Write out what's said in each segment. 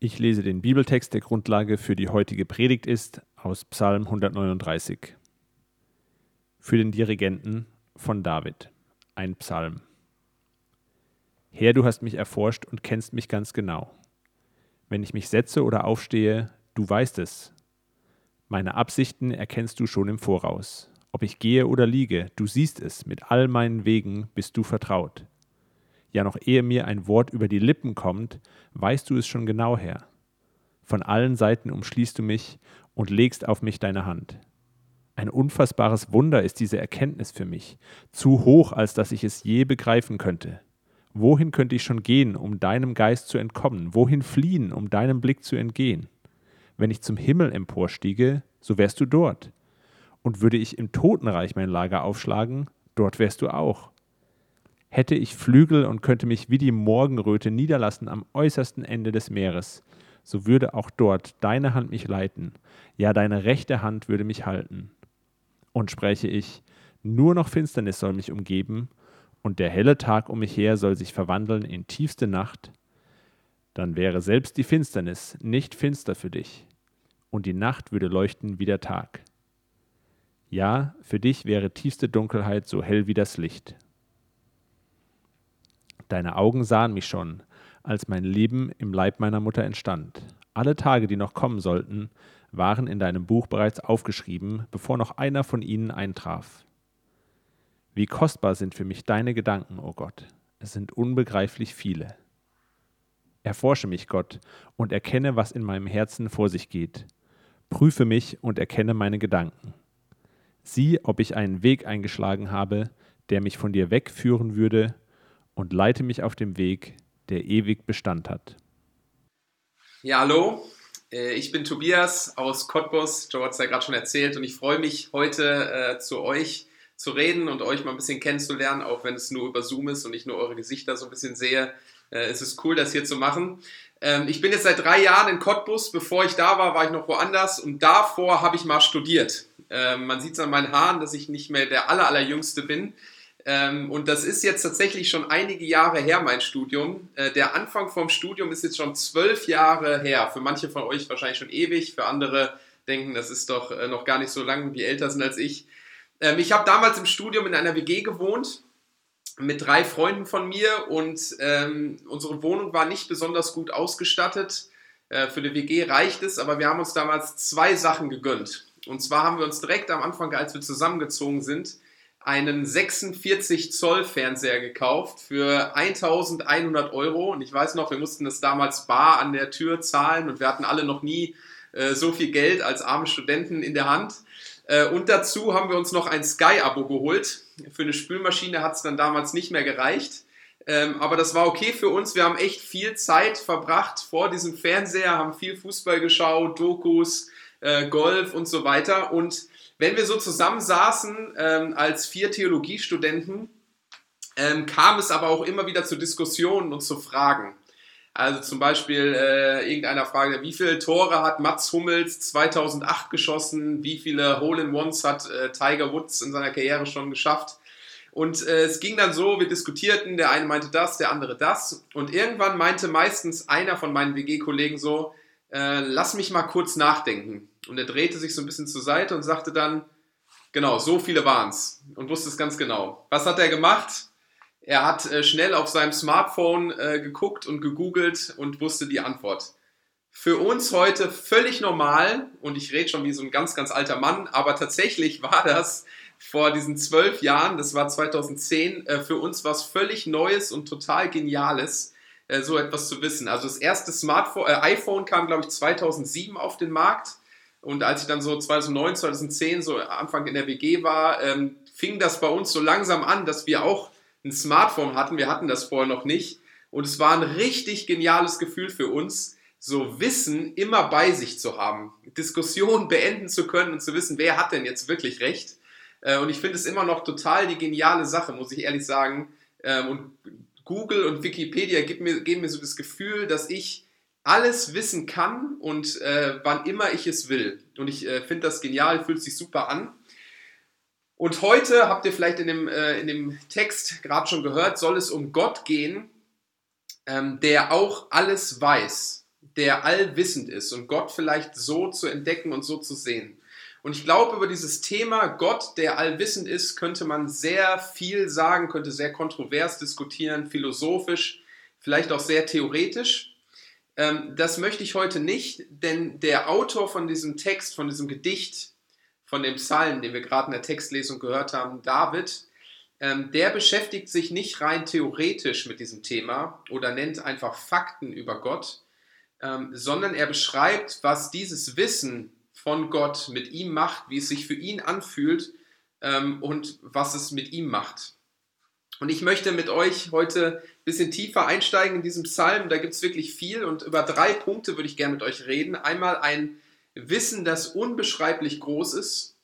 Ich lese den Bibeltext, der Grundlage für die heutige Predigt ist, aus Psalm 139. Für den Dirigenten von David, ein Psalm. Herr, du hast mich erforscht und kennst mich ganz genau. Wenn ich mich setze oder aufstehe, du weißt es. Meine Absichten erkennst du schon im Voraus. Ob ich gehe oder liege, du siehst es, mit all meinen Wegen bist du vertraut. Ja, noch ehe mir ein Wort über die Lippen kommt, weißt du es schon genau her. Von allen Seiten umschließt du mich und legst auf mich deine Hand. Ein unfassbares Wunder ist diese Erkenntnis für mich, zu hoch, als dass ich es je begreifen könnte. Wohin könnte ich schon gehen, um deinem Geist zu entkommen? Wohin fliehen, um deinem Blick zu entgehen? Wenn ich zum Himmel emporstiege, so wärst du dort. Und würde ich im Totenreich mein Lager aufschlagen, dort wärst du auch. Hätte ich Flügel und könnte mich wie die Morgenröte niederlassen am äußersten Ende des Meeres, so würde auch dort deine Hand mich leiten, ja deine rechte Hand würde mich halten. Und spräche ich, nur noch Finsternis soll mich umgeben, und der helle Tag um mich her soll sich verwandeln in tiefste Nacht, dann wäre selbst die Finsternis nicht finster für dich, und die Nacht würde leuchten wie der Tag. Ja, für dich wäre tiefste Dunkelheit so hell wie das Licht. Deine Augen sahen mich schon, als mein Leben im Leib meiner Mutter entstand. Alle Tage, die noch kommen sollten, waren in deinem Buch bereits aufgeschrieben, bevor noch einer von ihnen eintraf. Wie kostbar sind für mich deine Gedanken, o oh Gott, es sind unbegreiflich viele. Erforsche mich, Gott, und erkenne, was in meinem Herzen vor sich geht. Prüfe mich und erkenne meine Gedanken. Sieh, ob ich einen Weg eingeschlagen habe, der mich von dir wegführen würde und leite mich auf dem Weg, der ewig Bestand hat. Ja, hallo, äh, ich bin Tobias aus Cottbus. Joe hat es ja gerade schon erzählt und ich freue mich heute äh, zu euch zu reden und euch mal ein bisschen kennenzulernen, auch wenn es nur über Zoom ist und ich nur eure Gesichter so ein bisschen sehe. Äh, es ist cool, das hier zu machen. Ähm, ich bin jetzt seit drei Jahren in Cottbus. Bevor ich da war, war ich noch woanders und davor habe ich mal studiert. Ähm, man sieht es an meinen Haaren, dass ich nicht mehr der aller, allerjüngste bin. Ähm, und das ist jetzt tatsächlich schon einige Jahre her, mein Studium. Äh, der Anfang vom Studium ist jetzt schon zwölf Jahre her. Für manche von euch wahrscheinlich schon ewig, für andere denken, das ist doch äh, noch gar nicht so lang, die älter sind als ich. Ähm, ich habe damals im Studium in einer WG gewohnt mit drei Freunden von mir und ähm, unsere Wohnung war nicht besonders gut ausgestattet. Äh, für eine WG reicht es, aber wir haben uns damals zwei Sachen gegönnt. Und zwar haben wir uns direkt am Anfang, als wir zusammengezogen sind, einen 46 Zoll Fernseher gekauft für 1100 Euro. Und ich weiß noch, wir mussten das damals bar an der Tür zahlen und wir hatten alle noch nie äh, so viel Geld als arme Studenten in der Hand. Äh, und dazu haben wir uns noch ein Sky-Abo geholt. Für eine Spülmaschine hat es dann damals nicht mehr gereicht. Ähm, aber das war okay für uns. Wir haben echt viel Zeit verbracht vor diesem Fernseher, haben viel Fußball geschaut, Dokus, äh, Golf und so weiter. Und wenn wir so zusammensaßen ähm, als vier Theologiestudenten, ähm, kam es aber auch immer wieder zu Diskussionen und zu Fragen. Also zum Beispiel äh, irgendeiner fragt, wie viele Tore hat Mats Hummels 2008 geschossen? Wie viele Hole-in-Ones hat äh, Tiger Woods in seiner Karriere schon geschafft? Und äh, es ging dann so, wir diskutierten, der eine meinte das, der andere das. Und irgendwann meinte meistens einer von meinen WG-Kollegen so, äh, lass mich mal kurz nachdenken. Und er drehte sich so ein bisschen zur Seite und sagte dann, genau, so viele waren es und wusste es ganz genau. Was hat er gemacht? Er hat äh, schnell auf seinem Smartphone äh, geguckt und gegoogelt und wusste die Antwort. Für uns heute völlig normal und ich rede schon wie so ein ganz, ganz alter Mann, aber tatsächlich war das vor diesen zwölf Jahren, das war 2010, äh, für uns was völlig Neues und total Geniales, äh, so etwas zu wissen. Also das erste Smartphone, äh, iPhone kam, glaube ich, 2007 auf den Markt. Und als ich dann so 2009, 2010 so Anfang in der WG war, ähm, fing das bei uns so langsam an, dass wir auch ein Smartphone hatten. Wir hatten das vorher noch nicht. Und es war ein richtig geniales Gefühl für uns, so Wissen immer bei sich zu haben, Diskussionen beenden zu können und zu wissen, wer hat denn jetzt wirklich recht. Äh, und ich finde es immer noch total die geniale Sache, muss ich ehrlich sagen. Ähm, und Google und Wikipedia geben mir, geben mir so das Gefühl, dass ich alles wissen kann und äh, wann immer ich es will. Und ich äh, finde das genial, fühlt sich super an. Und heute habt ihr vielleicht in dem, äh, in dem Text gerade schon gehört, soll es um Gott gehen, ähm, der auch alles weiß der allwissend ist und Gott vielleicht so zu entdecken und so zu sehen. Und ich glaube, über dieses Thema Gott, der allwissend ist, könnte man sehr viel sagen, könnte sehr kontrovers diskutieren, philosophisch, vielleicht auch sehr theoretisch. Ähm, das möchte ich heute nicht, denn der Autor von diesem Text, von diesem Gedicht, von dem Psalm, den wir gerade in der Textlesung gehört haben, David, ähm, der beschäftigt sich nicht rein theoretisch mit diesem Thema oder nennt einfach Fakten über Gott, ähm, sondern er beschreibt, was dieses Wissen von Gott mit ihm macht, wie es sich für ihn anfühlt ähm, und was es mit ihm macht. Und ich möchte mit euch heute ein bisschen tiefer einsteigen in diesem Psalm. Da gibt es wirklich viel und über drei Punkte würde ich gerne mit euch reden. Einmal ein Wissen, das unbeschreiblich groß ist,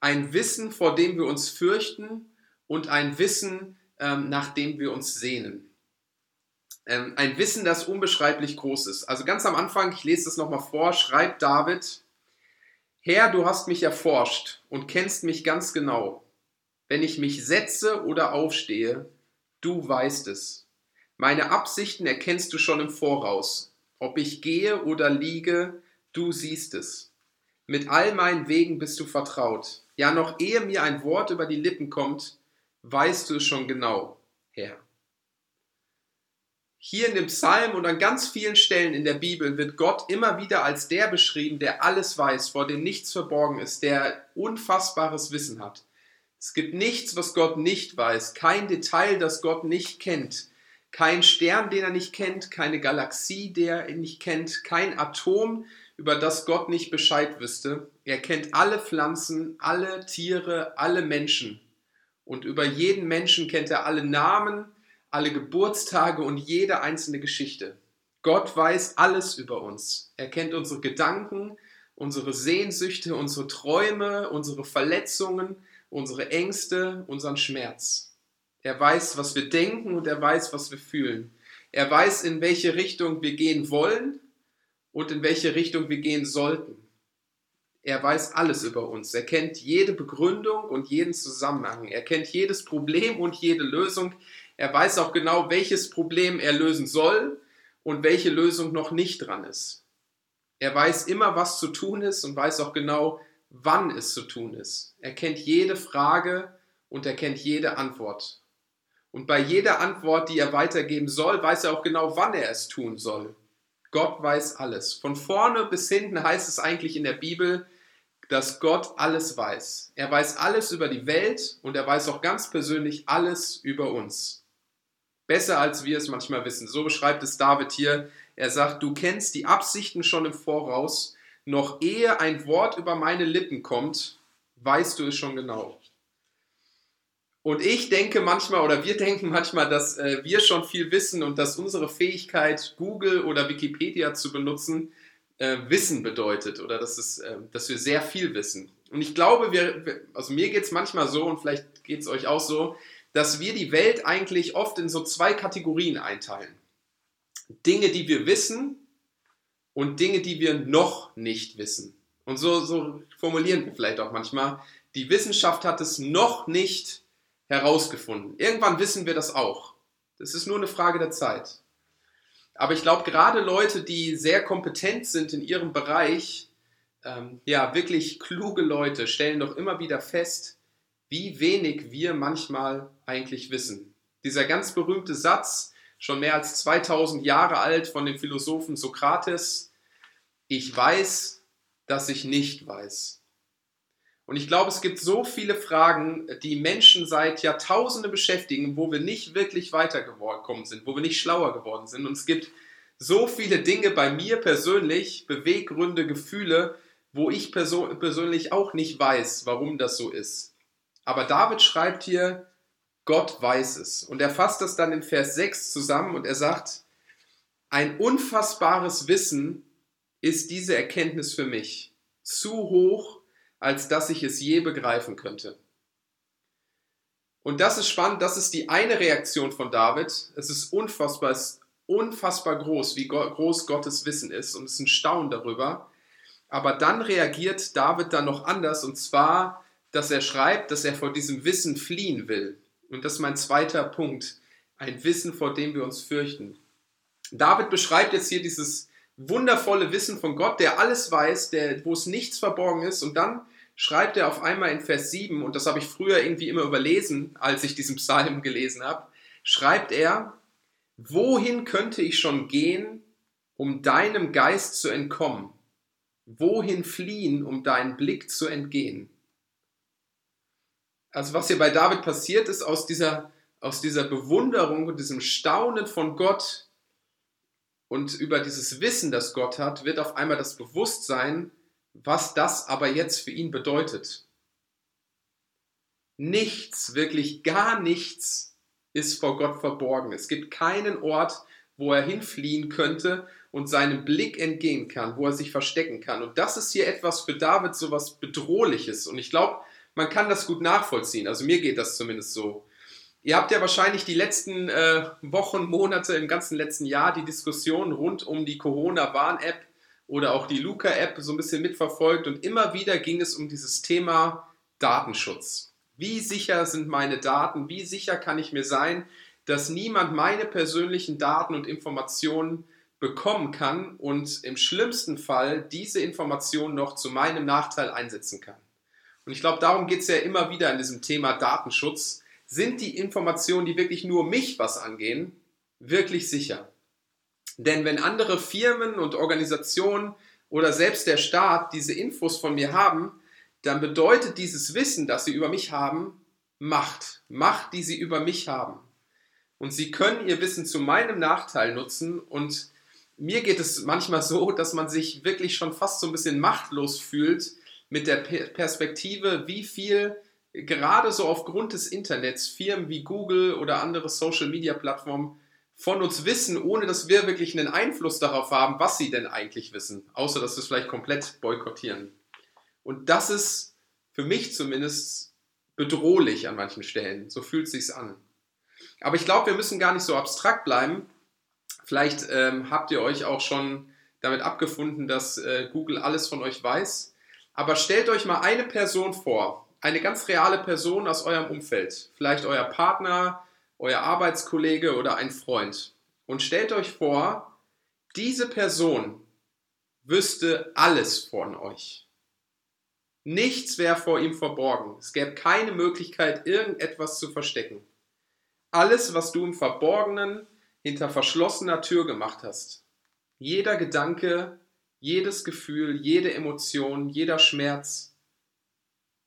ein Wissen, vor dem wir uns fürchten und ein Wissen, ähm, nach dem wir uns sehnen. Ähm, ein Wissen, das unbeschreiblich groß ist. Also ganz am Anfang, ich lese das nochmal vor, schreibt David, Herr, du hast mich erforscht und kennst mich ganz genau. Wenn ich mich setze oder aufstehe, du weißt es. Meine Absichten erkennst du schon im Voraus. Ob ich gehe oder liege, du siehst es. Mit all meinen Wegen bist du vertraut. Ja, noch ehe mir ein Wort über die Lippen kommt, weißt du es schon genau, Herr. Hier in dem Psalm und an ganz vielen Stellen in der Bibel wird Gott immer wieder als der beschrieben, der alles weiß, vor dem nichts verborgen ist, der unfassbares Wissen hat. Es gibt nichts, was Gott nicht weiß, kein Detail, das Gott nicht kennt, kein Stern, den er nicht kennt, keine Galaxie, der er nicht kennt, kein Atom, über das Gott nicht Bescheid wüsste. Er kennt alle Pflanzen, alle Tiere, alle Menschen. Und über jeden Menschen kennt er alle Namen, alle Geburtstage und jede einzelne Geschichte. Gott weiß alles über uns. Er kennt unsere Gedanken, unsere Sehnsüchte, unsere Träume, unsere Verletzungen, unsere Ängste, unseren Schmerz. Er weiß, was wir denken und er weiß, was wir fühlen. Er weiß, in welche Richtung wir gehen wollen und in welche Richtung wir gehen sollten. Er weiß alles über uns. Er kennt jede Begründung und jeden Zusammenhang. Er kennt jedes Problem und jede Lösung. Er weiß auch genau, welches Problem er lösen soll und welche Lösung noch nicht dran ist. Er weiß immer, was zu tun ist und weiß auch genau, wann es zu tun ist. Er kennt jede Frage und er kennt jede Antwort. Und bei jeder Antwort, die er weitergeben soll, weiß er auch genau, wann er es tun soll. Gott weiß alles. Von vorne bis hinten heißt es eigentlich in der Bibel, dass Gott alles weiß. Er weiß alles über die Welt und er weiß auch ganz persönlich alles über uns. Besser als wir es manchmal wissen. So beschreibt es David hier. Er sagt, du kennst die Absichten schon im Voraus, noch ehe ein Wort über meine Lippen kommt, weißt du es schon genau. Und ich denke manchmal oder wir denken manchmal, dass äh, wir schon viel wissen und dass unsere Fähigkeit, Google oder Wikipedia zu benutzen, äh, Wissen bedeutet oder dass, es, äh, dass wir sehr viel wissen. Und ich glaube, wir, also mir geht es manchmal so und vielleicht geht es euch auch so, dass wir die Welt eigentlich oft in so zwei Kategorien einteilen. Dinge, die wir wissen und Dinge, die wir noch nicht wissen. Und so, so formulieren wir vielleicht auch manchmal, die Wissenschaft hat es noch nicht herausgefunden. Irgendwann wissen wir das auch. Das ist nur eine Frage der Zeit. Aber ich glaube, gerade Leute, die sehr kompetent sind in ihrem Bereich, ähm, ja, wirklich kluge Leute, stellen doch immer wieder fest, wie wenig wir manchmal eigentlich wissen. Dieser ganz berühmte Satz, schon mehr als 2000 Jahre alt von dem Philosophen Sokrates, ich weiß, dass ich nicht weiß. Und ich glaube, es gibt so viele Fragen, die Menschen seit Jahrtausenden beschäftigen, wo wir nicht wirklich weitergekommen sind, wo wir nicht schlauer geworden sind. Und es gibt so viele Dinge bei mir persönlich, Beweggründe, Gefühle, wo ich persönlich auch nicht weiß, warum das so ist. Aber David schreibt hier, Gott weiß es. Und er fasst das dann in Vers 6 zusammen und er sagt, ein unfassbares Wissen ist diese Erkenntnis für mich. Zu hoch, als dass ich es je begreifen könnte. Und das ist spannend, das ist die eine Reaktion von David. Es ist unfassbar, es ist unfassbar groß, wie groß Gottes Wissen ist und es ist ein Staunen darüber. Aber dann reagiert David dann noch anders und zwar dass er schreibt, dass er vor diesem Wissen fliehen will. Und das ist mein zweiter Punkt. Ein Wissen, vor dem wir uns fürchten. David beschreibt jetzt hier dieses wundervolle Wissen von Gott, der alles weiß, der, wo es nichts verborgen ist. Und dann schreibt er auf einmal in Vers 7, und das habe ich früher irgendwie immer überlesen, als ich diesen Psalm gelesen habe, schreibt er, wohin könnte ich schon gehen, um deinem Geist zu entkommen? Wohin fliehen, um deinen Blick zu entgehen? Also was hier bei David passiert ist, aus dieser, aus dieser Bewunderung und diesem Staunen von Gott und über dieses Wissen, das Gott hat, wird auf einmal das Bewusstsein, was das aber jetzt für ihn bedeutet. Nichts, wirklich gar nichts ist vor Gott verborgen. Es gibt keinen Ort, wo er hinfliehen könnte und seinem Blick entgehen kann, wo er sich verstecken kann. Und das ist hier etwas für David so was Bedrohliches. Und ich glaube, man kann das gut nachvollziehen. Also mir geht das zumindest so. Ihr habt ja wahrscheinlich die letzten äh, Wochen, Monate, im ganzen letzten Jahr die Diskussion rund um die Corona-Warn-App oder auch die Luca-App so ein bisschen mitverfolgt und immer wieder ging es um dieses Thema Datenschutz. Wie sicher sind meine Daten? Wie sicher kann ich mir sein, dass niemand meine persönlichen Daten und Informationen bekommen kann und im schlimmsten Fall diese Informationen noch zu meinem Nachteil einsetzen kann? Und ich glaube, darum geht es ja immer wieder in diesem Thema Datenschutz. Sind die Informationen, die wirklich nur mich was angehen, wirklich sicher? Denn wenn andere Firmen und Organisationen oder selbst der Staat diese Infos von mir haben, dann bedeutet dieses Wissen, das sie über mich haben, Macht. Macht, die sie über mich haben. Und sie können ihr Wissen zu meinem Nachteil nutzen. Und mir geht es manchmal so, dass man sich wirklich schon fast so ein bisschen machtlos fühlt mit der Perspektive, wie viel gerade so aufgrund des Internets Firmen wie Google oder andere Social-Media-Plattformen von uns wissen, ohne dass wir wirklich einen Einfluss darauf haben, was sie denn eigentlich wissen, außer dass wir es vielleicht komplett boykottieren. Und das ist für mich zumindest bedrohlich an manchen Stellen. So fühlt es sich an. Aber ich glaube, wir müssen gar nicht so abstrakt bleiben. Vielleicht ähm, habt ihr euch auch schon damit abgefunden, dass äh, Google alles von euch weiß. Aber stellt euch mal eine Person vor, eine ganz reale Person aus eurem Umfeld, vielleicht euer Partner, euer Arbeitskollege oder ein Freund. Und stellt euch vor, diese Person wüsste alles von euch. Nichts wäre vor ihm verborgen. Es gäbe keine Möglichkeit, irgendetwas zu verstecken. Alles, was du im Verborgenen hinter verschlossener Tür gemacht hast. Jeder Gedanke, jedes Gefühl, jede Emotion, jeder Schmerz,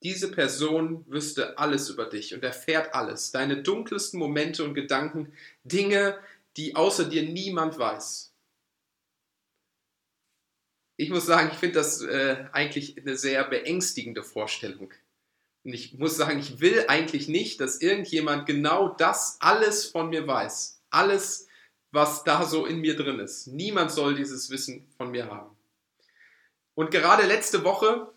diese Person wüsste alles über dich und erfährt alles, deine dunkelsten Momente und Gedanken, Dinge, die außer dir niemand weiß. Ich muss sagen, ich finde das äh, eigentlich eine sehr beängstigende Vorstellung. Und ich muss sagen, ich will eigentlich nicht, dass irgendjemand genau das alles von mir weiß. Alles, was da so in mir drin ist. Niemand soll dieses Wissen von mir haben. Und gerade letzte Woche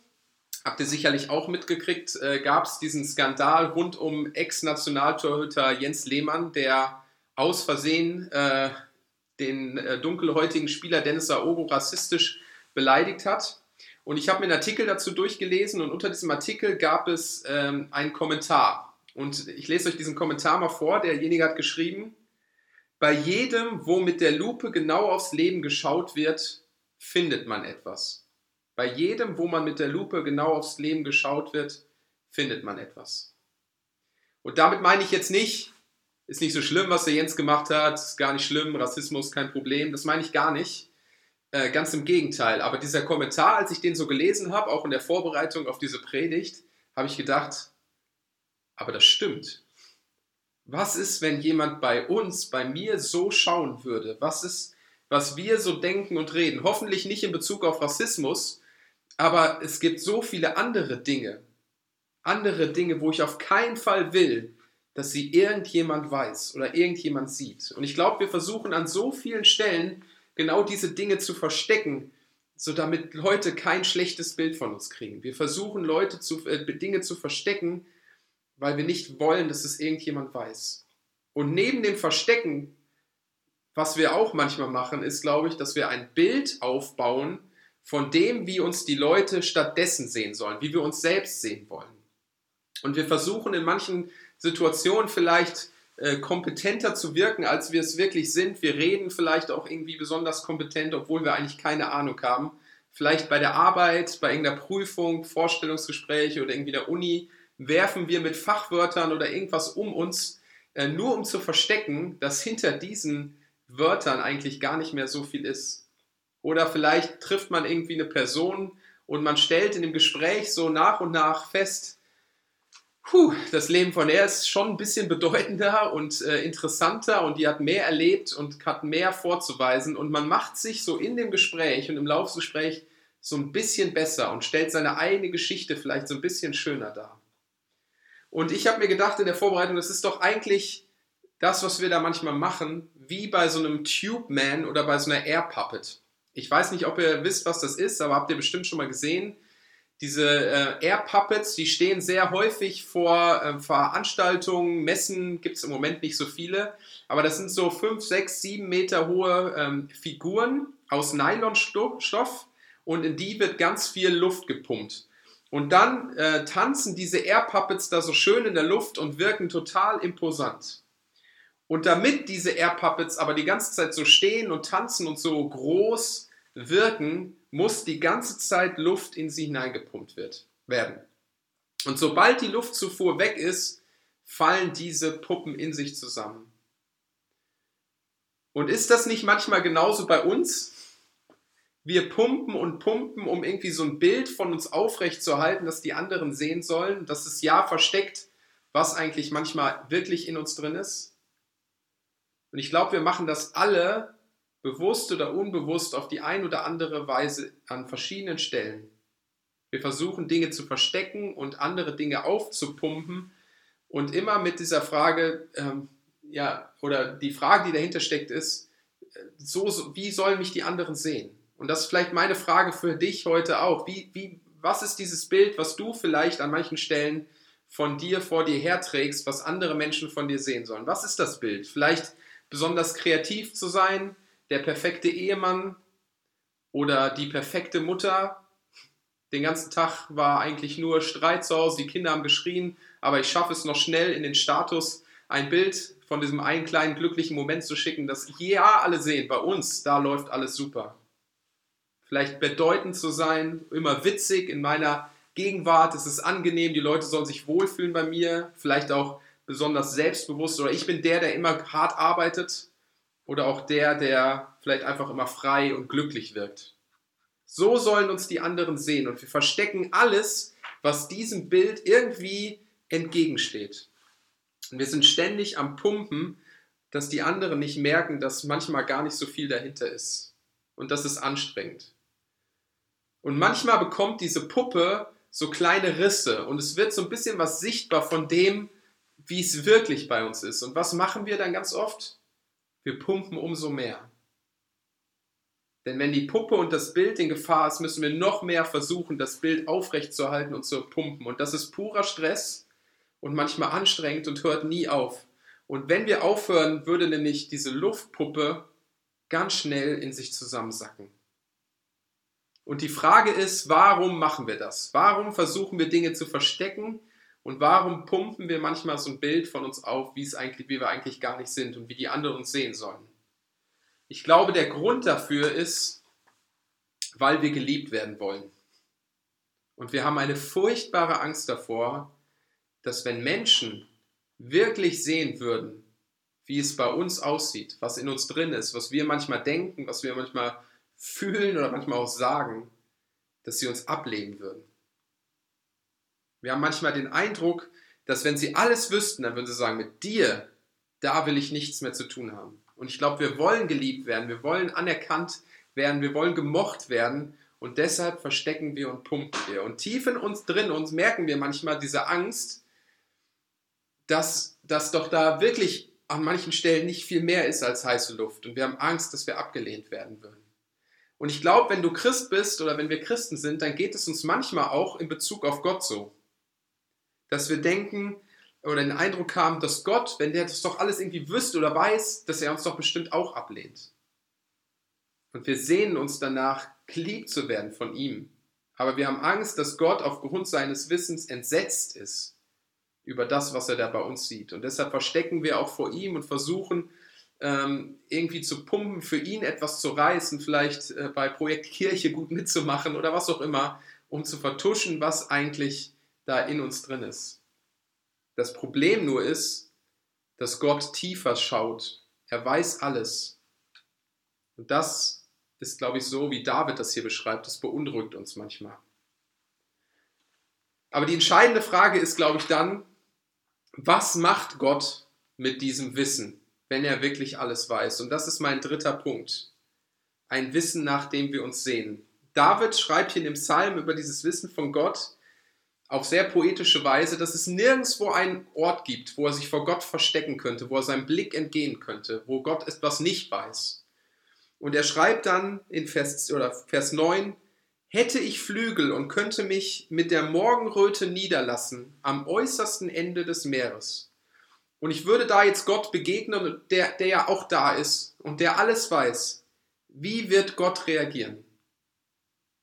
habt ihr sicherlich auch mitgekriegt, äh, gab es diesen Skandal rund um Ex-Nationaltorhüter Jens Lehmann, der aus Versehen äh, den äh, dunkelhäutigen Spieler Dennis Aogo rassistisch beleidigt hat. Und ich habe mir einen Artikel dazu durchgelesen und unter diesem Artikel gab es ähm, einen Kommentar. Und ich lese euch diesen Kommentar mal vor. Derjenige hat geschrieben, bei jedem, wo mit der Lupe genau aufs Leben geschaut wird, findet man etwas. Bei jedem, wo man mit der Lupe genau aufs Leben geschaut wird, findet man etwas. Und damit meine ich jetzt nicht, ist nicht so schlimm, was der Jens gemacht hat, ist gar nicht schlimm, Rassismus kein Problem, das meine ich gar nicht. Äh, ganz im Gegenteil. Aber dieser Kommentar, als ich den so gelesen habe, auch in der Vorbereitung auf diese Predigt, habe ich gedacht, aber das stimmt. Was ist, wenn jemand bei uns, bei mir so schauen würde? Was ist, was wir so denken und reden? Hoffentlich nicht in Bezug auf Rassismus, aber es gibt so viele andere Dinge, andere Dinge, wo ich auf keinen Fall will, dass sie irgendjemand weiß oder irgendjemand sieht. Und ich glaube, wir versuchen an so vielen Stellen genau diese Dinge zu verstecken, so damit Leute kein schlechtes Bild von uns kriegen. Wir versuchen Leute zu, äh, Dinge zu verstecken, weil wir nicht wollen, dass es irgendjemand weiß. Und neben dem Verstecken, was wir auch manchmal machen, ist, glaube ich, dass wir ein Bild aufbauen, von dem, wie uns die Leute stattdessen sehen sollen, wie wir uns selbst sehen wollen. Und wir versuchen in manchen Situationen vielleicht äh, kompetenter zu wirken, als wir es wirklich sind. Wir reden vielleicht auch irgendwie besonders kompetent, obwohl wir eigentlich keine Ahnung haben. Vielleicht bei der Arbeit, bei irgendeiner Prüfung, Vorstellungsgespräche oder irgendwie der Uni werfen wir mit Fachwörtern oder irgendwas um uns, äh, nur um zu verstecken, dass hinter diesen Wörtern eigentlich gar nicht mehr so viel ist. Oder vielleicht trifft man irgendwie eine Person und man stellt in dem Gespräch so nach und nach fest, puh, das Leben von er ist schon ein bisschen bedeutender und äh, interessanter und die hat mehr erlebt und hat mehr vorzuweisen und man macht sich so in dem Gespräch und im Laufgespräch so ein bisschen besser und stellt seine eigene Geschichte vielleicht so ein bisschen schöner dar. Und ich habe mir gedacht in der Vorbereitung, das ist doch eigentlich das, was wir da manchmal machen, wie bei so einem Tube Man oder bei so einer Air Puppet. Ich weiß nicht, ob ihr wisst, was das ist, aber habt ihr bestimmt schon mal gesehen. Diese äh, Air Puppets, die stehen sehr häufig vor äh, Veranstaltungen, Messen gibt es im Moment nicht so viele, aber das sind so 5, 6, 7 Meter hohe ähm, Figuren aus Nylonstoff und in die wird ganz viel Luft gepumpt. Und dann äh, tanzen diese Air Puppets da so schön in der Luft und wirken total imposant. Und damit diese Air Puppets aber die ganze Zeit so stehen und tanzen und so groß wirken, muss die ganze Zeit Luft in sie hineingepumpt wird, werden. Und sobald die Luftzufuhr weg ist, fallen diese Puppen in sich zusammen. Und ist das nicht manchmal genauso bei uns? Wir pumpen und pumpen, um irgendwie so ein Bild von uns aufrecht zu halten, das die anderen sehen sollen, dass es ja versteckt, was eigentlich manchmal wirklich in uns drin ist. Und ich glaube, wir machen das alle bewusst oder unbewusst auf die ein oder andere Weise an verschiedenen Stellen. Wir versuchen Dinge zu verstecken und andere Dinge aufzupumpen und immer mit dieser Frage, ähm, ja, oder die Frage, die dahinter steckt, ist, äh, so, so, wie sollen mich die anderen sehen? Und das ist vielleicht meine Frage für dich heute auch. Wie, wie, was ist dieses Bild, was du vielleicht an manchen Stellen von dir vor dir herträgst, was andere Menschen von dir sehen sollen? Was ist das Bild? Vielleicht besonders kreativ zu sein, der perfekte Ehemann oder die perfekte Mutter. Den ganzen Tag war eigentlich nur Streit zu Hause, die Kinder haben geschrien, aber ich schaffe es noch schnell in den Status ein Bild von diesem einen kleinen glücklichen Moment zu schicken, dass ja alle sehen, bei uns, da läuft alles super. Vielleicht bedeutend zu sein, immer witzig in meiner Gegenwart, es ist angenehm, die Leute sollen sich wohlfühlen bei mir, vielleicht auch besonders selbstbewusst oder ich bin der, der immer hart arbeitet oder auch der, der vielleicht einfach immer frei und glücklich wirkt. So sollen uns die anderen sehen und wir verstecken alles, was diesem Bild irgendwie entgegensteht. Und wir sind ständig am Pumpen, dass die anderen nicht merken, dass manchmal gar nicht so viel dahinter ist. Und das ist anstrengend. Und manchmal bekommt diese Puppe so kleine Risse und es wird so ein bisschen was sichtbar von dem, wie es wirklich bei uns ist. Und was machen wir dann ganz oft? Wir pumpen umso mehr. Denn wenn die Puppe und das Bild in Gefahr ist, müssen wir noch mehr versuchen, das Bild aufrechtzuerhalten und zu pumpen. Und das ist purer Stress und manchmal anstrengend und hört nie auf. Und wenn wir aufhören, würde nämlich diese Luftpuppe ganz schnell in sich zusammensacken. Und die Frage ist, warum machen wir das? Warum versuchen wir Dinge zu verstecken? Und warum pumpen wir manchmal so ein Bild von uns auf, wie es eigentlich, wie wir eigentlich gar nicht sind und wie die anderen uns sehen sollen? Ich glaube, der Grund dafür ist, weil wir geliebt werden wollen. Und wir haben eine furchtbare Angst davor, dass wenn Menschen wirklich sehen würden, wie es bei uns aussieht, was in uns drin ist, was wir manchmal denken, was wir manchmal fühlen oder manchmal auch sagen, dass sie uns ablehnen würden. Wir haben manchmal den Eindruck, dass wenn sie alles wüssten, dann würden sie sagen, mit dir, da will ich nichts mehr zu tun haben. Und ich glaube, wir wollen geliebt werden, wir wollen anerkannt werden, wir wollen gemocht werden und deshalb verstecken wir und pumpen wir. Und tief in uns drin uns merken wir manchmal diese Angst, dass, dass doch da wirklich an manchen Stellen nicht viel mehr ist als heiße Luft. Und wir haben Angst, dass wir abgelehnt werden würden. Und ich glaube, wenn du Christ bist oder wenn wir Christen sind, dann geht es uns manchmal auch in Bezug auf Gott so dass wir denken oder den Eindruck haben, dass Gott, wenn der das doch alles irgendwie wüsste oder weiß, dass er uns doch bestimmt auch ablehnt. Und wir sehnen uns danach, geliebt zu werden von ihm. Aber wir haben Angst, dass Gott aufgrund seines Wissens entsetzt ist über das, was er da bei uns sieht. Und deshalb verstecken wir auch vor ihm und versuchen ähm, irgendwie zu pumpen, für ihn etwas zu reißen, vielleicht äh, bei Projekt Kirche gut mitzumachen oder was auch immer, um zu vertuschen, was eigentlich da in uns drin ist. Das Problem nur ist, dass Gott tiefer schaut. Er weiß alles. Und das ist, glaube ich, so, wie David das hier beschreibt. Das beunruhigt uns manchmal. Aber die entscheidende Frage ist, glaube ich, dann, was macht Gott mit diesem Wissen, wenn er wirklich alles weiß? Und das ist mein dritter Punkt. Ein Wissen, nach dem wir uns sehen. David schreibt hier in dem Psalm über dieses Wissen von Gott auf sehr poetische Weise, dass es nirgendwo einen Ort gibt, wo er sich vor Gott verstecken könnte, wo er seinem Blick entgehen könnte, wo Gott etwas nicht weiß. Und er schreibt dann in Vers, oder Vers 9, Hätte ich Flügel und könnte mich mit der Morgenröte niederlassen am äußersten Ende des Meeres. Und ich würde da jetzt Gott begegnen, der, der ja auch da ist und der alles weiß. Wie wird Gott reagieren?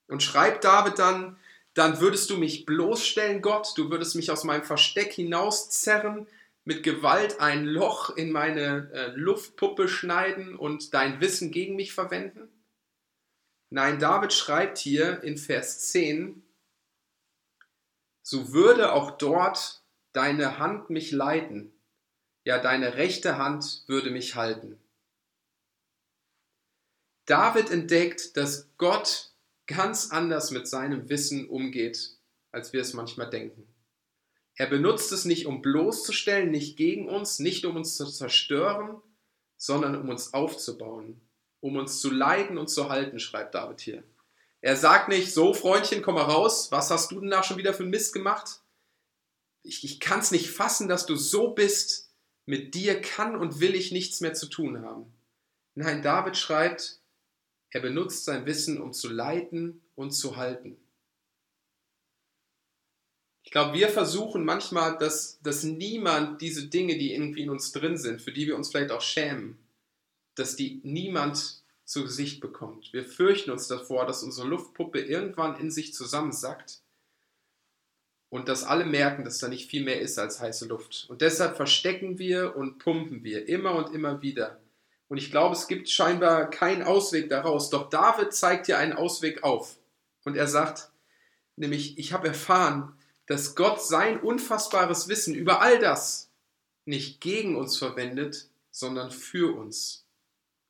Und schreibt David dann, dann würdest du mich bloßstellen, Gott, du würdest mich aus meinem Versteck hinauszerren, mit Gewalt ein Loch in meine äh, Luftpuppe schneiden und dein Wissen gegen mich verwenden? Nein, David schreibt hier in Vers 10, so würde auch dort deine Hand mich leiten, ja deine rechte Hand würde mich halten. David entdeckt, dass Gott ganz anders mit seinem Wissen umgeht, als wir es manchmal denken. Er benutzt es nicht, um bloßzustellen, nicht gegen uns, nicht um uns zu zerstören, sondern um uns aufzubauen um uns zu leiden und zu halten, schreibt David hier. Er sagt nicht, so Freundchen, komm mal raus, was hast du denn da schon wieder für Mist gemacht? Ich, ich kann es nicht fassen, dass du so bist, mit dir kann und will ich nichts mehr zu tun haben. Nein, David schreibt, er benutzt sein Wissen, um zu leiten und zu halten. Ich glaube, wir versuchen manchmal, dass, dass niemand diese Dinge, die irgendwie in uns drin sind, für die wir uns vielleicht auch schämen, dass die niemand zu Gesicht bekommt. Wir fürchten uns davor, dass unsere Luftpuppe irgendwann in sich zusammensackt und dass alle merken, dass da nicht viel mehr ist als heiße Luft. Und deshalb verstecken wir und pumpen wir immer und immer wieder. Und ich glaube, es gibt scheinbar keinen Ausweg daraus. Doch David zeigt dir einen Ausweg auf. Und er sagt, nämlich, ich habe erfahren, dass Gott sein unfassbares Wissen über all das nicht gegen uns verwendet, sondern für uns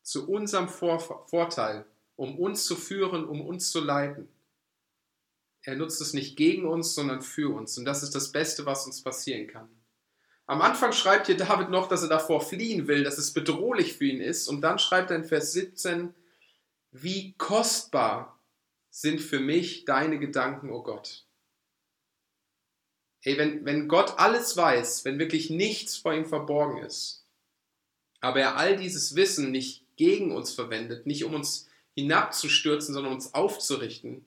zu unserem Vor Vorteil, um uns zu führen, um uns zu leiten. Er nutzt es nicht gegen uns, sondern für uns. Und das ist das Beste, was uns passieren kann. Am Anfang schreibt hier David noch, dass er davor fliehen will, dass es bedrohlich für ihn ist. Und dann schreibt er in Vers 17, wie kostbar sind für mich deine Gedanken, o oh Gott. Ey, wenn, wenn Gott alles weiß, wenn wirklich nichts vor ihm verborgen ist, aber er all dieses Wissen nicht gegen uns verwendet, nicht um uns hinabzustürzen, sondern uns aufzurichten,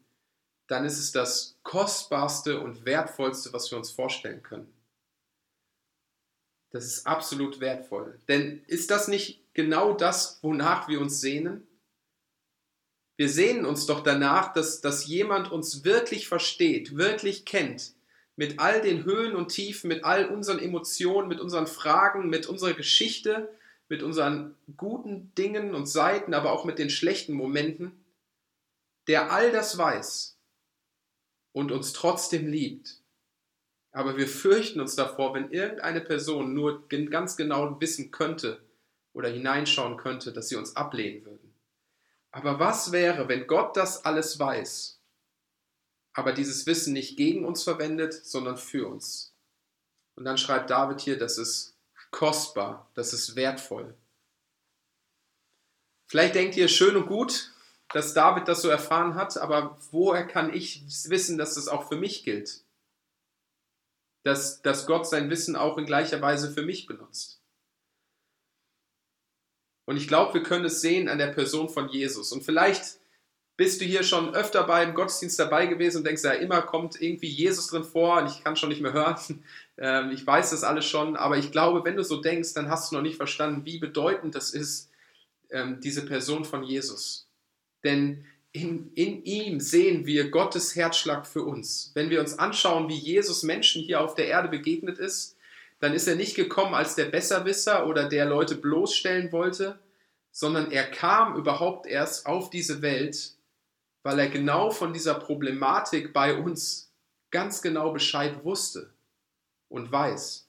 dann ist es das Kostbarste und Wertvollste, was wir uns vorstellen können. Das ist absolut wertvoll. Denn ist das nicht genau das, wonach wir uns sehnen? Wir sehnen uns doch danach, dass, dass jemand uns wirklich versteht, wirklich kennt, mit all den Höhen und Tiefen, mit all unseren Emotionen, mit unseren Fragen, mit unserer Geschichte, mit unseren guten Dingen und Seiten, aber auch mit den schlechten Momenten, der all das weiß und uns trotzdem liebt. Aber wir fürchten uns davor, wenn irgendeine Person nur ganz genau wissen könnte oder hineinschauen könnte, dass sie uns ablehnen würden. Aber was wäre, wenn Gott das alles weiß, aber dieses Wissen nicht gegen uns verwendet, sondern für uns? Und dann schreibt David hier, dass es kostbar, das ist wertvoll. Vielleicht denkt ihr, schön und gut, dass David das so erfahren hat, aber woher kann ich wissen, dass das auch für mich gilt? Dass, dass Gott sein Wissen auch in gleicher Weise für mich benutzt. Und ich glaube, wir können es sehen an der Person von Jesus. Und vielleicht bist du hier schon öfter beim Gottesdienst dabei gewesen und denkst, ja, immer kommt irgendwie Jesus drin vor und ich kann schon nicht mehr hören. Ähm, ich weiß das alles schon, aber ich glaube, wenn du so denkst, dann hast du noch nicht verstanden, wie bedeutend das ist, ähm, diese Person von Jesus. Denn in, in ihm sehen wir Gottes Herzschlag für uns. Wenn wir uns anschauen, wie Jesus Menschen hier auf der Erde begegnet ist, dann ist er nicht gekommen als der Besserwisser oder der Leute bloßstellen wollte, sondern er kam überhaupt erst auf diese Welt, weil er genau von dieser Problematik bei uns ganz genau Bescheid wusste und weiß.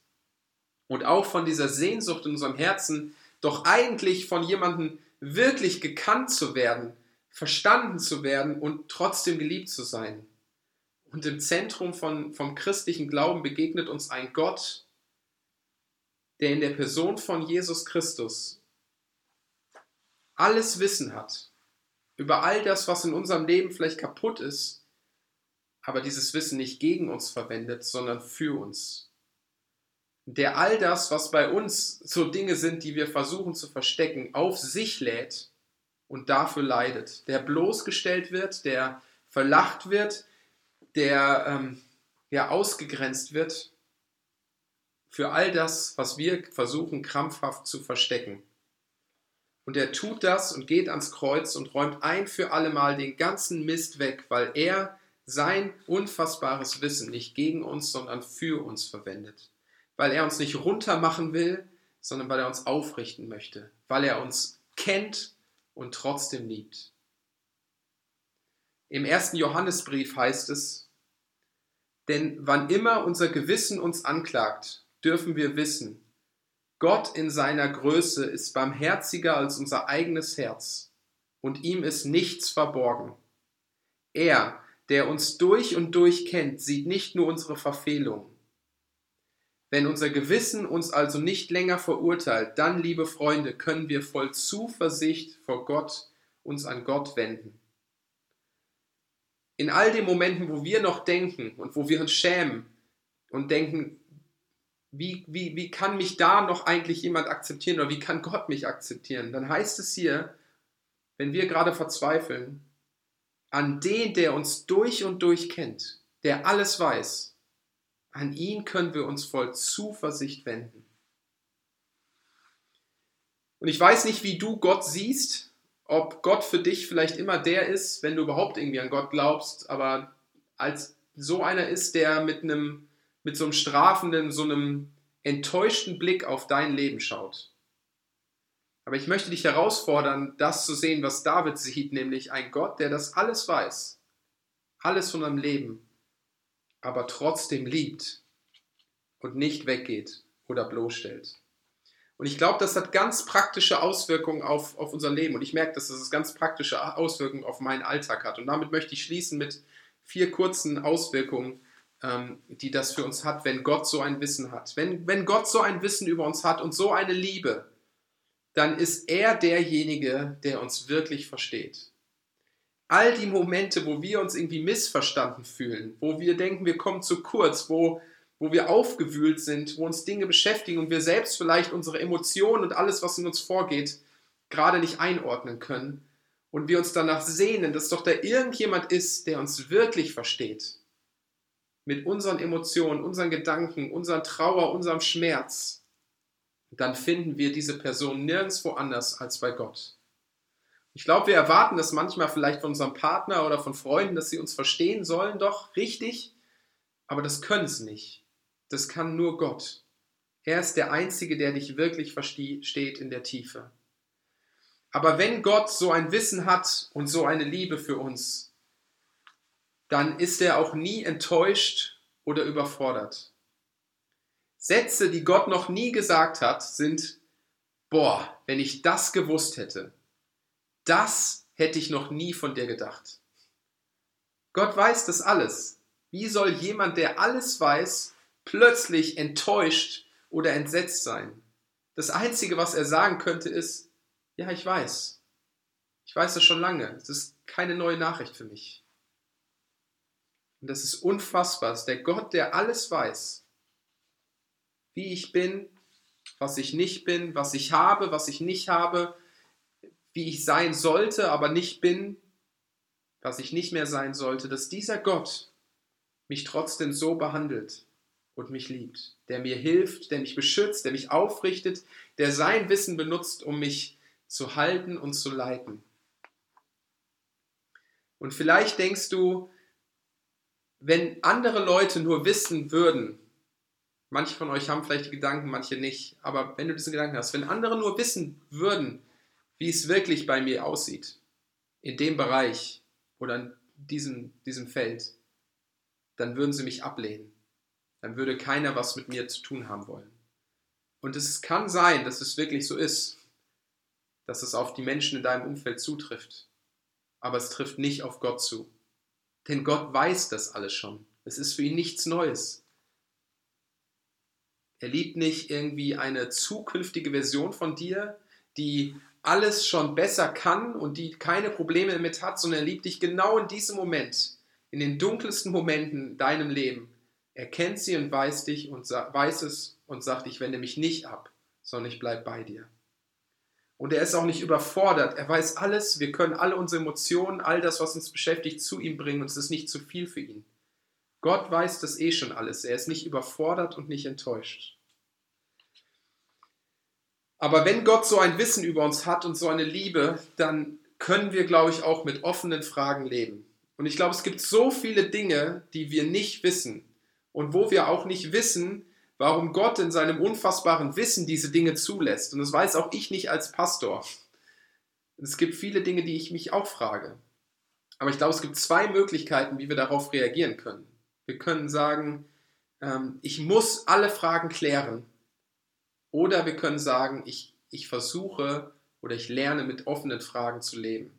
Und auch von dieser Sehnsucht in unserem Herzen, doch eigentlich von jemandem wirklich gekannt zu werden, verstanden zu werden und trotzdem geliebt zu sein. Und im Zentrum von, vom christlichen Glauben begegnet uns ein Gott, der in der Person von Jesus Christus alles Wissen hat über all das, was in unserem Leben vielleicht kaputt ist, aber dieses Wissen nicht gegen uns verwendet, sondern für uns. Der all das, was bei uns so Dinge sind, die wir versuchen zu verstecken, auf sich lädt und dafür leidet. Der bloßgestellt wird, der verlacht wird, der ähm, ja, ausgegrenzt wird für all das, was wir versuchen krampfhaft zu verstecken. Und er tut das und geht ans Kreuz und räumt ein für allemal den ganzen Mist weg, weil er sein unfassbares Wissen nicht gegen uns, sondern für uns verwendet. Weil er uns nicht runtermachen will, sondern weil er uns aufrichten möchte. Weil er uns kennt und trotzdem liebt. Im ersten Johannesbrief heißt es, denn wann immer unser Gewissen uns anklagt, dürfen wir wissen, Gott in seiner Größe ist barmherziger als unser eigenes Herz und ihm ist nichts verborgen. Er, der uns durch und durch kennt, sieht nicht nur unsere Verfehlungen. Wenn unser Gewissen uns also nicht länger verurteilt, dann, liebe Freunde, können wir voll Zuversicht vor Gott uns an Gott wenden. In all den Momenten, wo wir noch denken und wo wir uns schämen und denken, wie, wie, wie kann mich da noch eigentlich jemand akzeptieren oder wie kann Gott mich akzeptieren? Dann heißt es hier, wenn wir gerade verzweifeln, an den, der uns durch und durch kennt, der alles weiß, an ihn können wir uns voll Zuversicht wenden. Und ich weiß nicht, wie du Gott siehst, ob Gott für dich vielleicht immer der ist, wenn du überhaupt irgendwie an Gott glaubst, aber als so einer ist, der mit einem mit so einem strafenden, so einem enttäuschten Blick auf dein Leben schaut. Aber ich möchte dich herausfordern, das zu sehen, was David sieht, nämlich ein Gott, der das alles weiß, alles von deinem Leben, aber trotzdem liebt und nicht weggeht oder bloßstellt. Und ich glaube, das hat ganz praktische Auswirkungen auf, auf unser Leben. Und ich merke, dass das ganz praktische Auswirkungen auf meinen Alltag hat. Und damit möchte ich schließen mit vier kurzen Auswirkungen, ähm, die das für uns hat, wenn Gott so ein Wissen hat. Wenn, wenn Gott so ein Wissen über uns hat und so eine Liebe, dann ist er derjenige, der uns wirklich versteht. All die Momente, wo wir uns irgendwie missverstanden fühlen, wo wir denken, wir kommen zu kurz, wo, wo wir aufgewühlt sind, wo uns Dinge beschäftigen und wir selbst vielleicht unsere Emotionen und alles, was in uns vorgeht, gerade nicht einordnen können und wir uns danach sehnen, dass doch da irgendjemand ist, der uns wirklich versteht mit unseren Emotionen, unseren Gedanken, unserer Trauer, unserem Schmerz, dann finden wir diese Person nirgendwo anders als bei Gott. Ich glaube, wir erwarten das manchmal vielleicht von unserem Partner oder von Freunden, dass sie uns verstehen sollen, doch richtig, aber das können sie nicht. Das kann nur Gott. Er ist der Einzige, der dich wirklich versteht in der Tiefe. Aber wenn Gott so ein Wissen hat und so eine Liebe für uns, dann ist er auch nie enttäuscht oder überfordert. Sätze, die Gott noch nie gesagt hat, sind, boah, wenn ich das gewusst hätte, das hätte ich noch nie von dir gedacht. Gott weiß das alles. Wie soll jemand, der alles weiß, plötzlich enttäuscht oder entsetzt sein? Das Einzige, was er sagen könnte, ist, ja, ich weiß. Ich weiß das schon lange. Es ist keine neue Nachricht für mich. Und das ist unfassbar. Der Gott, der alles weiß. Wie ich bin, was ich nicht bin, was ich habe, was ich nicht habe, wie ich sein sollte, aber nicht bin, was ich nicht mehr sein sollte, dass dieser Gott mich trotzdem so behandelt und mich liebt, der mir hilft, der mich beschützt, der mich aufrichtet, der sein Wissen benutzt, um mich zu halten und zu leiten. Und vielleicht denkst du, wenn andere Leute nur wissen würden, manche von euch haben vielleicht die Gedanken, manche nicht, aber wenn du diesen Gedanken hast, wenn andere nur wissen würden, wie es wirklich bei mir aussieht, in dem Bereich oder in diesem, diesem Feld, dann würden sie mich ablehnen. Dann würde keiner was mit mir zu tun haben wollen. Und es kann sein, dass es wirklich so ist, dass es auf die Menschen in deinem Umfeld zutrifft. Aber es trifft nicht auf Gott zu. Denn Gott weiß das alles schon. Es ist für ihn nichts Neues. Er liebt nicht irgendwie eine zukünftige Version von dir, die alles schon besser kann und die keine Probleme damit hat, sondern er liebt dich genau in diesem Moment, in den dunkelsten Momenten in deinem Leben. Er kennt sie und weiß dich und weiß es und sagt, ich wende mich nicht ab, sondern ich bleibe bei dir. Und er ist auch nicht überfordert. Er weiß alles. Wir können alle unsere Emotionen, all das, was uns beschäftigt, zu ihm bringen und es ist nicht zu viel für ihn. Gott weiß das eh schon alles. Er ist nicht überfordert und nicht enttäuscht. Aber wenn Gott so ein Wissen über uns hat und so eine Liebe, dann können wir, glaube ich, auch mit offenen Fragen leben. Und ich glaube, es gibt so viele Dinge, die wir nicht wissen und wo wir auch nicht wissen, warum Gott in seinem unfassbaren Wissen diese Dinge zulässt. Und das weiß auch ich nicht als Pastor. Es gibt viele Dinge, die ich mich auch frage. Aber ich glaube, es gibt zwei Möglichkeiten, wie wir darauf reagieren können. Wir können sagen, ähm, ich muss alle Fragen klären. Oder wir können sagen, ich, ich versuche oder ich lerne mit offenen Fragen zu leben.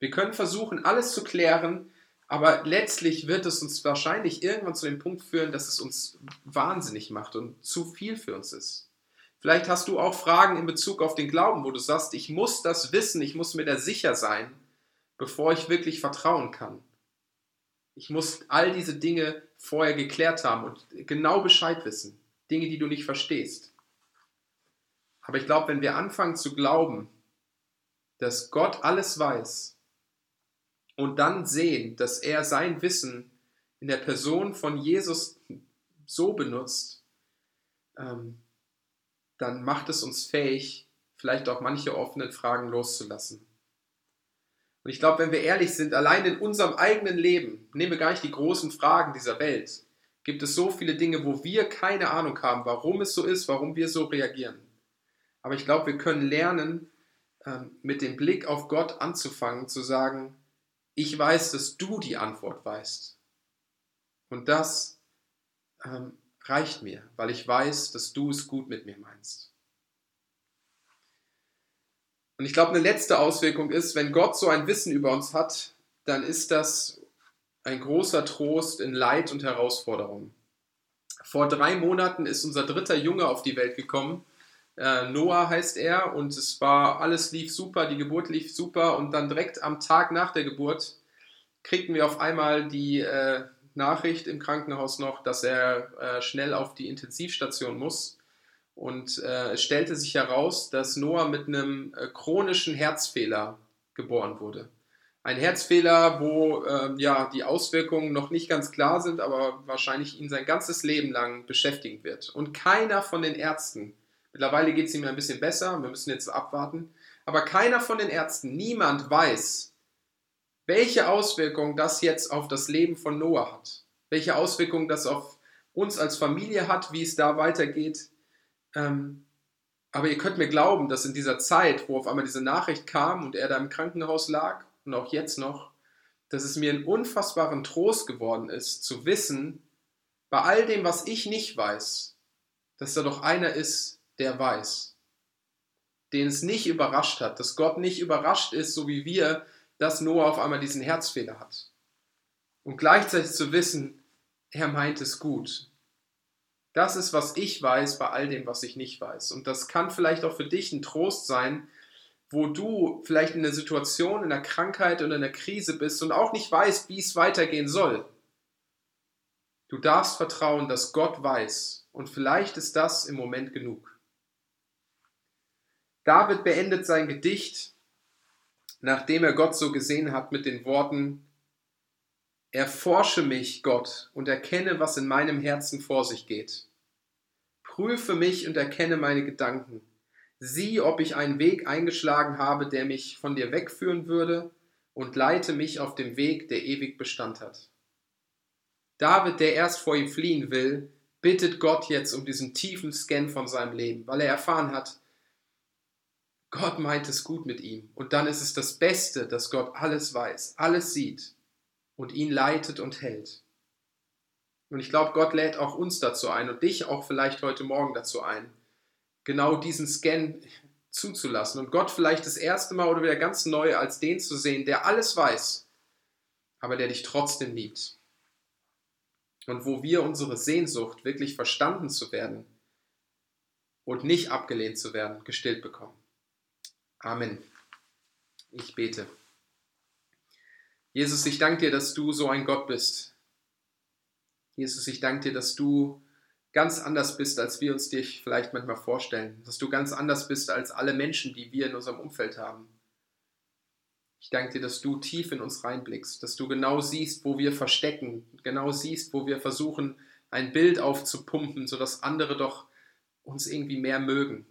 Wir können versuchen, alles zu klären, aber letztlich wird es uns wahrscheinlich irgendwann zu dem Punkt führen, dass es uns wahnsinnig macht und zu viel für uns ist. Vielleicht hast du auch Fragen in Bezug auf den Glauben, wo du sagst, ich muss das wissen, ich muss mir da sicher sein, bevor ich wirklich vertrauen kann. Ich muss all diese Dinge vorher geklärt haben und genau Bescheid wissen. Dinge, die du nicht verstehst. Aber ich glaube, wenn wir anfangen zu glauben, dass Gott alles weiß, und dann sehen, dass er sein Wissen in der Person von Jesus so benutzt, ähm, dann macht es uns fähig, vielleicht auch manche offenen Fragen loszulassen. Und ich glaube, wenn wir ehrlich sind, allein in unserem eigenen Leben, nehmen wir gar nicht die großen Fragen dieser Welt, gibt es so viele Dinge, wo wir keine Ahnung haben, warum es so ist, warum wir so reagieren. Aber ich glaube, wir können lernen, ähm, mit dem Blick auf Gott anzufangen, zu sagen, ich weiß, dass du die Antwort weißt. Und das ähm, reicht mir, weil ich weiß, dass du es gut mit mir meinst. Und ich glaube, eine letzte Auswirkung ist, wenn Gott so ein Wissen über uns hat, dann ist das ein großer Trost in Leid und Herausforderungen. Vor drei Monaten ist unser dritter Junge auf die Welt gekommen äh, Noah heißt er und es war, alles lief super, die Geburt lief super und dann direkt am Tag nach der Geburt kriegten wir auf einmal die äh, Nachricht im Krankenhaus noch, dass er äh, schnell auf die Intensivstation muss. Und äh, es stellte sich heraus, dass Noah mit einem äh, chronischen Herzfehler geboren wurde. Ein Herzfehler, wo ähm, ja, die Auswirkungen noch nicht ganz klar sind, aber wahrscheinlich ihn sein ganzes Leben lang beschäftigen wird. Und keiner von den Ärzten Mittlerweile geht es ihm ein bisschen besser, wir müssen jetzt abwarten. Aber keiner von den Ärzten, niemand weiß, welche Auswirkungen das jetzt auf das Leben von Noah hat. Welche Auswirkungen das auf uns als Familie hat, wie es da weitergeht. Ähm, aber ihr könnt mir glauben, dass in dieser Zeit, wo auf einmal diese Nachricht kam und er da im Krankenhaus lag und auch jetzt noch, dass es mir einen unfassbaren Trost geworden ist, zu wissen, bei all dem, was ich nicht weiß, dass da doch einer ist, der weiß, den es nicht überrascht hat, dass Gott nicht überrascht ist, so wie wir, dass Noah auf einmal diesen Herzfehler hat. Und gleichzeitig zu wissen, er meint es gut. Das ist, was ich weiß bei all dem, was ich nicht weiß. Und das kann vielleicht auch für dich ein Trost sein, wo du vielleicht in einer Situation, in einer Krankheit oder in einer Krise bist und auch nicht weißt, wie es weitergehen soll. Du darfst vertrauen, dass Gott weiß. Und vielleicht ist das im Moment genug. David beendet sein Gedicht, nachdem er Gott so gesehen hat, mit den Worten, Erforsche mich, Gott, und erkenne, was in meinem Herzen vor sich geht. Prüfe mich und erkenne meine Gedanken. Sieh, ob ich einen Weg eingeschlagen habe, der mich von dir wegführen würde, und leite mich auf dem Weg, der ewig Bestand hat. David, der erst vor ihm fliehen will, bittet Gott jetzt um diesen tiefen Scan von seinem Leben, weil er erfahren hat, Gott meint es gut mit ihm. Und dann ist es das Beste, dass Gott alles weiß, alles sieht und ihn leitet und hält. Und ich glaube, Gott lädt auch uns dazu ein und dich auch vielleicht heute Morgen dazu ein, genau diesen Scan zuzulassen und Gott vielleicht das erste Mal oder wieder ganz neu als den zu sehen, der alles weiß, aber der dich trotzdem liebt. Und wo wir unsere Sehnsucht, wirklich verstanden zu werden und nicht abgelehnt zu werden, gestillt bekommen. Amen. Ich bete. Jesus, ich danke dir, dass du so ein Gott bist. Jesus, ich danke dir, dass du ganz anders bist, als wir uns dich vielleicht manchmal vorstellen. Dass du ganz anders bist als alle Menschen, die wir in unserem Umfeld haben. Ich danke dir, dass du tief in uns reinblickst, dass du genau siehst, wo wir verstecken, genau siehst, wo wir versuchen, ein Bild aufzupumpen, sodass andere doch uns irgendwie mehr mögen.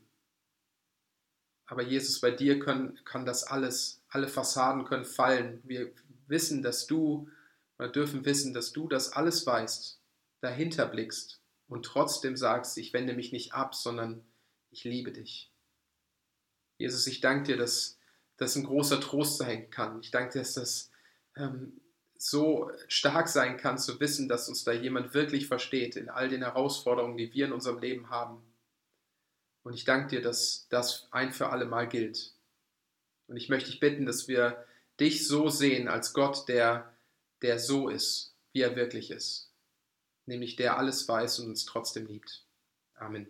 Aber Jesus, bei dir können, kann das alles, alle Fassaden können fallen. Wir wissen, dass du, oder dürfen wissen, dass du das alles weißt, dahinter blickst und trotzdem sagst, ich wende mich nicht ab, sondern ich liebe dich. Jesus, ich danke dir, dass das ein großer Trost sein kann. Ich danke dir, dass das ähm, so stark sein kann, zu wissen, dass uns da jemand wirklich versteht in all den Herausforderungen, die wir in unserem Leben haben. Und ich danke dir, dass das ein für alle Mal gilt. Und ich möchte dich bitten, dass wir dich so sehen als Gott, der, der so ist, wie er wirklich ist. Nämlich der alles weiß und uns trotzdem liebt. Amen.